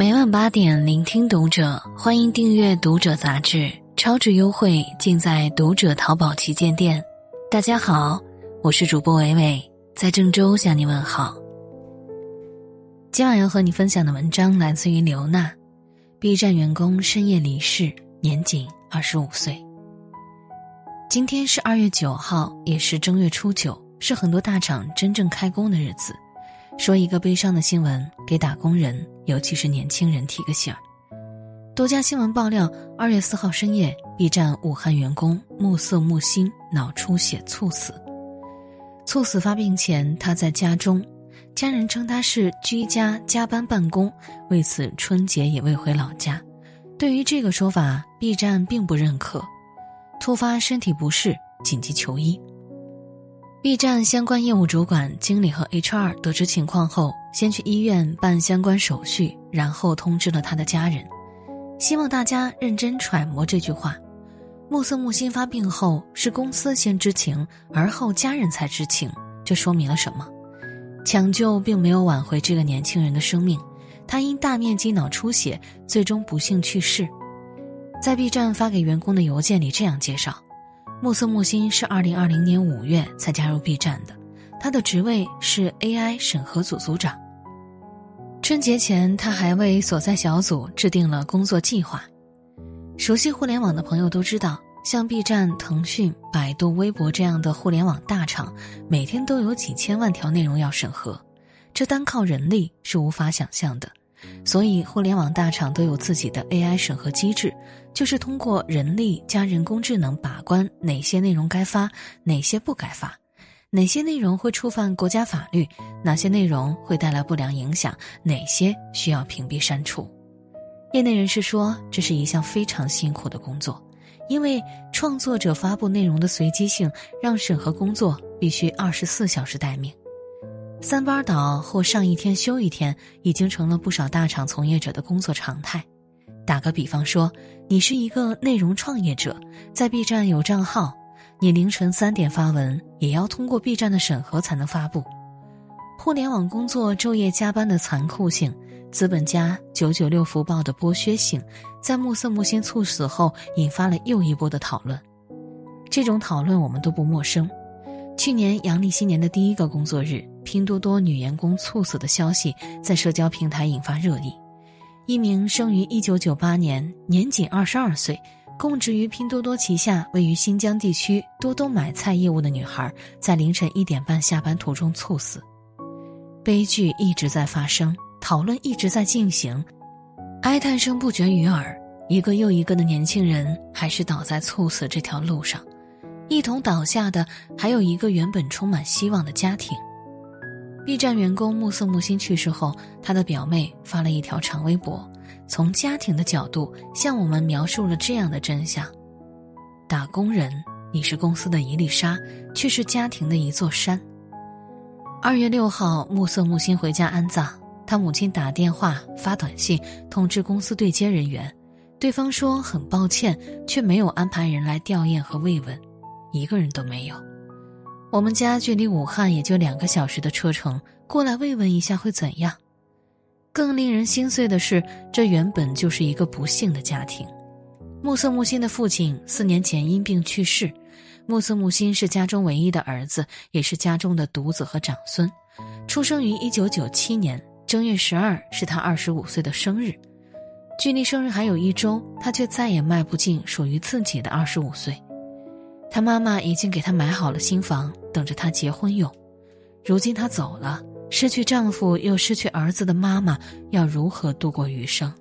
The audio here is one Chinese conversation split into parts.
每晚八点，聆听读者，欢迎订阅《读者》杂志，超值优惠尽在《读者》淘宝旗舰店。大家好，我是主播伟伟，在郑州向你问好。今晚要和你分享的文章来自于刘娜，B 站员工深夜离世，年仅二十五岁。今天是二月九号，也是正月初九，是很多大厂真正开工的日子。说一个悲伤的新闻，给打工人，尤其是年轻人提个醒儿。多家新闻爆料，二月四号深夜，B 站武汉员工木色木星脑出血猝死。猝死发病前，他在家中，家人称他是居家加班办公，为此春节也未回老家。对于这个说法，B 站并不认可。突发身体不适，紧急求医。B 站相关业务主管、经理和 HR 得知情况后，先去医院办相关手续，然后通知了他的家人。希望大家认真揣摩这句话：木色木心发病后，是公司先知情，而后家人才知情。这说明了什么？抢救并没有挽回这个年轻人的生命，他因大面积脑出血，最终不幸去世。在 B 站发给员工的邮件里这样介绍。木色木心是二零二零年五月才加入 B 站的，他的职位是 AI 审核组组长。春节前，他还为所在小组制定了工作计划。熟悉互联网的朋友都知道，像 B 站、腾讯、百度、微博这样的互联网大厂，每天都有几千万条内容要审核，这单靠人力是无法想象的。所以，互联网大厂都有自己的 AI 审核机制，就是通过人力加人工智能把关哪些内容该发，哪些不该发，哪些内容会触犯国家法律，哪些内容会带来不良影响，哪些需要屏蔽删除。业内人士说，这是一项非常辛苦的工作，因为创作者发布内容的随机性，让审核工作必须二十四小时待命。三班倒或上一天休一天，已经成了不少大厂从业者的工作常态。打个比方说，你是一个内容创业者，在 B 站有账号，你凌晨三点发文，也要通过 B 站的审核才能发布。互联网工作昼夜加班的残酷性，资本家九九六福报的剥削性，在暮色木星猝死后，引发了又一波的讨论。这种讨论我们都不陌生。去年阳历新年的第一个工作日。拼多多女员工猝死的消息在社交平台引发热议。一名生于1998年、年仅22岁、供职于拼多多旗下位于新疆地区多多买菜业务的女孩，在凌晨一点半下班途中猝死。悲剧一直在发生，讨论一直在进行，哀叹声不绝于耳。一个又一个的年轻人还是倒在猝死这条路上，一同倒下的还有一个原本充满希望的家庭。B 站员工目色木星去世后，他的表妹发了一条长微博，从家庭的角度向我们描述了这样的真相：打工人，你是公司的一粒沙，却是家庭的一座山。二月六号，暮色木心回家安葬，他母亲打电话发短信通知公司对接人员，对方说很抱歉，却没有安排人来吊唁和慰问，一个人都没有。我们家距离武汉也就两个小时的车程，过来慰问一下会怎样？更令人心碎的是，这原本就是一个不幸的家庭。木色木心的父亲四年前因病去世，木色木心是家中唯一的儿子，也是家中的独子和长孙。出生于一九九七年正月十二，是他二十五岁的生日。距离生日还有一周，他却再也迈不进属于自己的二十五岁。他妈妈已经给他买好了新房，等着他结婚用。如今他走了，失去丈夫又失去儿子的妈妈要如何度过余生？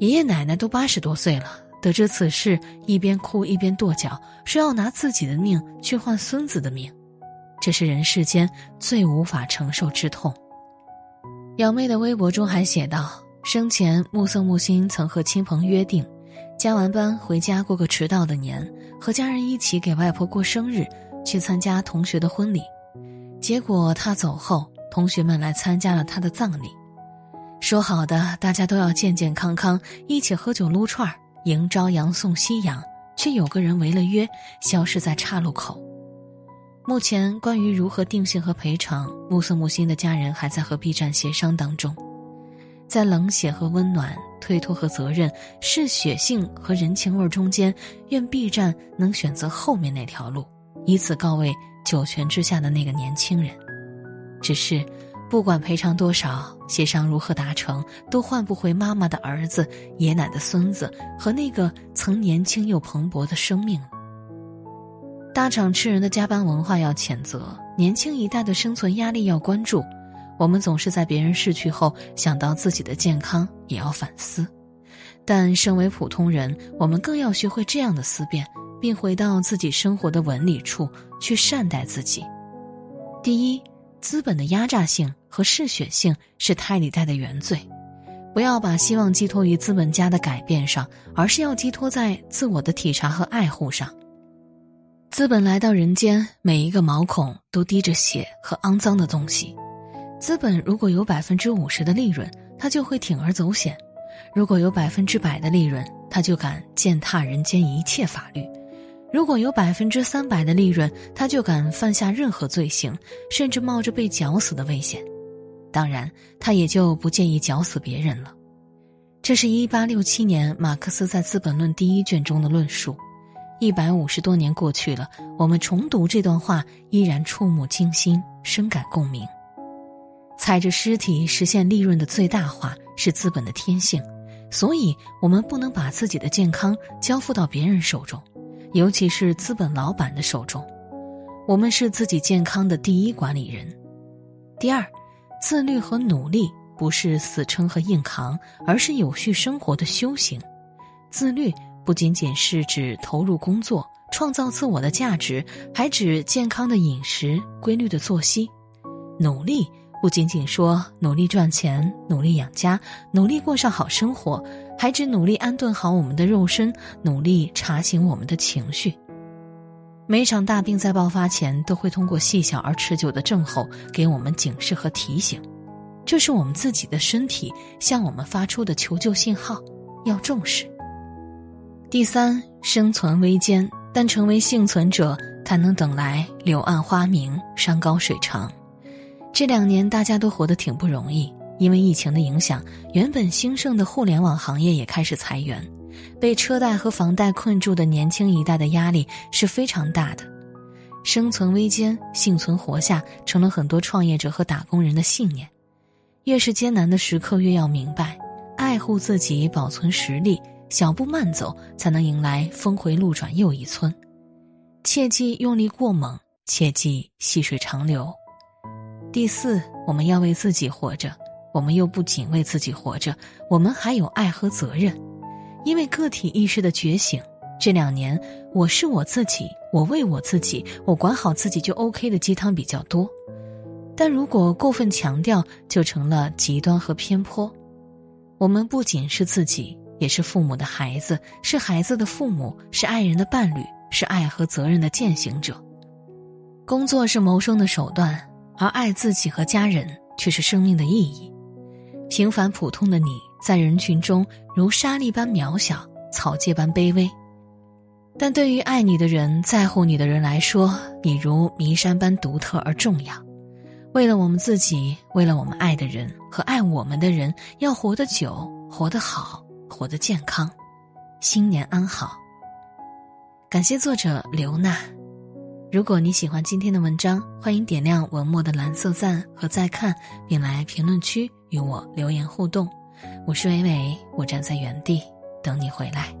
爷爷奶奶都八十多岁了，得知此事，一边哭一边跺脚，说要拿自己的命去换孙子的命，这是人世间最无法承受之痛。表妹的微博中还写道：生前目色木心曾和亲朋约定。加完班回家过个迟到的年，和家人一起给外婆过生日，去参加同学的婚礼。结果他走后，同学们来参加了他的葬礼。说好的大家都要健健康康，一起喝酒撸串儿迎朝阳送夕阳，却有个人违了约，消失在岔路口。目前关于如何定性和赔偿，木色木星的家人还在和 B 站协商当中。在冷血和温暖、推脱和责任、嗜血性和人情味中间，愿 B 站能选择后面那条路，以此告慰九泉之下的那个年轻人。只是，不管赔偿多少，协商如何达成，都换不回妈妈的儿子、爷奶的孙子和那个曾年轻又蓬勃的生命。大厂吃人的加班文化要谴责，年轻一代的生存压力要关注。我们总是在别人逝去后想到自己的健康，也要反思。但身为普通人，我们更要学会这样的思辨，并回到自己生活的纹理处去善待自己。第一，资本的压榨性和嗜血性是胎里带的原罪，不要把希望寄托于资本家的改变上，而是要寄托在自我的体察和爱护上。资本来到人间，每一个毛孔都滴着血和肮脏的东西。资本如果有百分之五十的利润，他就会铤而走险；如果有百分之百的利润，他就敢践踏人间一切法律；如果有百分之三百的利润，他就敢犯下任何罪行，甚至冒着被绞死的危险。当然，他也就不介意绞死别人了。这是一八六七年马克思在《资本论》第一卷中的论述。一百五十多年过去了，我们重读这段话，依然触目惊心，深感共鸣。踩着尸体实现利润的最大化是资本的天性，所以我们不能把自己的健康交付到别人手中，尤其是资本老板的手中。我们是自己健康的第一管理人。第二，自律和努力不是死撑和硬扛，而是有序生活的修行。自律不仅仅是指投入工作、创造自我的价值，还指健康的饮食、规律的作息。努力。不仅仅说努力赚钱、努力养家、努力过上好生活，还只努力安顿好我们的肉身，努力查醒我们的情绪。每场大病在爆发前，都会通过细小而持久的症候给我们警示和提醒，这是我们自己的身体向我们发出的求救信号，要重视。第三，生存危艰，但成为幸存者，才能等来柳暗花明、山高水长。这两年大家都活得挺不容易，因为疫情的影响，原本兴盛的互联网行业也开始裁员，被车贷和房贷困住的年轻一代的压力是非常大的。生存危艰，幸存活下，成了很多创业者和打工人的信念。越是艰难的时刻，越要明白，爱护自己，保存实力，小步慢走，才能迎来峰回路转又一村。切忌用力过猛，切忌细水长流。第四，我们要为自己活着，我们又不仅为自己活着，我们还有爱和责任。因为个体意识的觉醒，这两年我是我自己，我为我自己，我管好自己就 OK 的鸡汤比较多。但如果过分强调，就成了极端和偏颇。我们不仅是自己，也是父母的孩子，是孩子的父母，是爱人的伴侣，是爱和责任的践行者。工作是谋生的手段。而爱自己和家人却是生命的意义。平凡普通的你在人群中如沙粒般渺小，草芥般卑微；但对于爱你的人、在乎你的人来说，你如弥山般独特而重要。为了我们自己，为了我们爱的人和爱我们的人，要活得久、活得好、活得健康。新年安好。感谢作者刘娜。如果你喜欢今天的文章，欢迎点亮文末的蓝色赞和再看，并来评论区与我留言互动。我是伟伟，我站在原地等你回来。